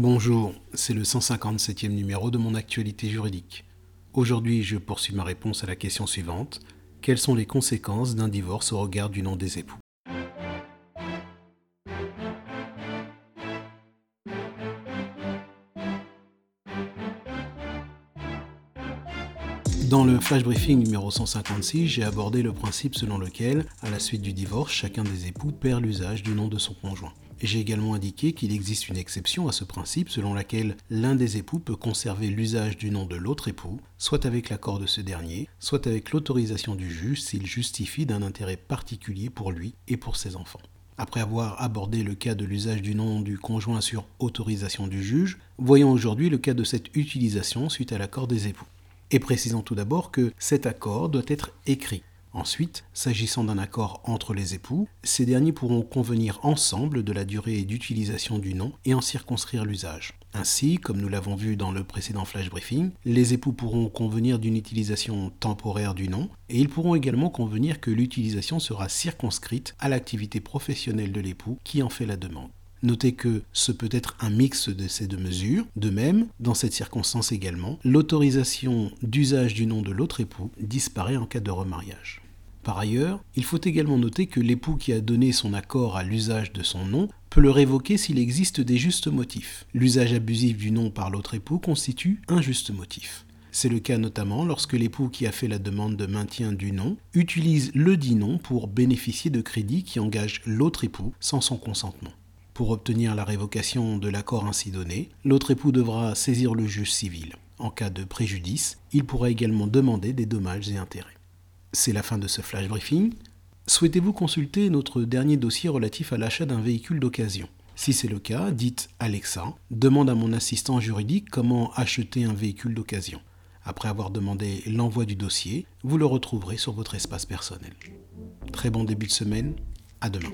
Bonjour, c'est le 157e numéro de mon actualité juridique. Aujourd'hui, je poursuis ma réponse à la question suivante. Quelles sont les conséquences d'un divorce au regard du nom des époux? Dans le flash briefing numéro 156, j'ai abordé le principe selon lequel, à la suite du divorce, chacun des époux perd l'usage du nom de son conjoint. J'ai également indiqué qu'il existe une exception à ce principe selon laquelle l'un des époux peut conserver l'usage du nom de l'autre époux, soit avec l'accord de ce dernier, soit avec l'autorisation du juge s'il justifie d'un intérêt particulier pour lui et pour ses enfants. Après avoir abordé le cas de l'usage du nom du conjoint sur autorisation du juge, voyons aujourd'hui le cas de cette utilisation suite à l'accord des époux. Et précisons tout d'abord que cet accord doit être écrit. Ensuite, s'agissant d'un accord entre les époux, ces derniers pourront convenir ensemble de la durée d'utilisation du nom et en circonscrire l'usage. Ainsi, comme nous l'avons vu dans le précédent flash briefing, les époux pourront convenir d'une utilisation temporaire du nom et ils pourront également convenir que l'utilisation sera circonscrite à l'activité professionnelle de l'époux qui en fait la demande. Notez que ce peut être un mix de ces deux mesures. De même, dans cette circonstance également, l'autorisation d'usage du nom de l'autre époux disparaît en cas de remariage. Par ailleurs, il faut également noter que l'époux qui a donné son accord à l'usage de son nom peut le révoquer s'il existe des justes motifs. L'usage abusif du nom par l'autre époux constitue un juste motif. C'est le cas notamment lorsque l'époux qui a fait la demande de maintien du nom utilise le dit nom pour bénéficier de crédits qui engagent l'autre époux sans son consentement. Pour obtenir la révocation de l'accord ainsi donné, l'autre époux devra saisir le juge civil. En cas de préjudice, il pourra également demander des dommages et intérêts. C'est la fin de ce flash briefing. Souhaitez-vous consulter notre dernier dossier relatif à l'achat d'un véhicule d'occasion? Si c'est le cas, dites Alexa, demande à mon assistant juridique comment acheter un véhicule d'occasion. Après avoir demandé l'envoi du dossier, vous le retrouverez sur votre espace personnel. Très bon début de semaine, à demain.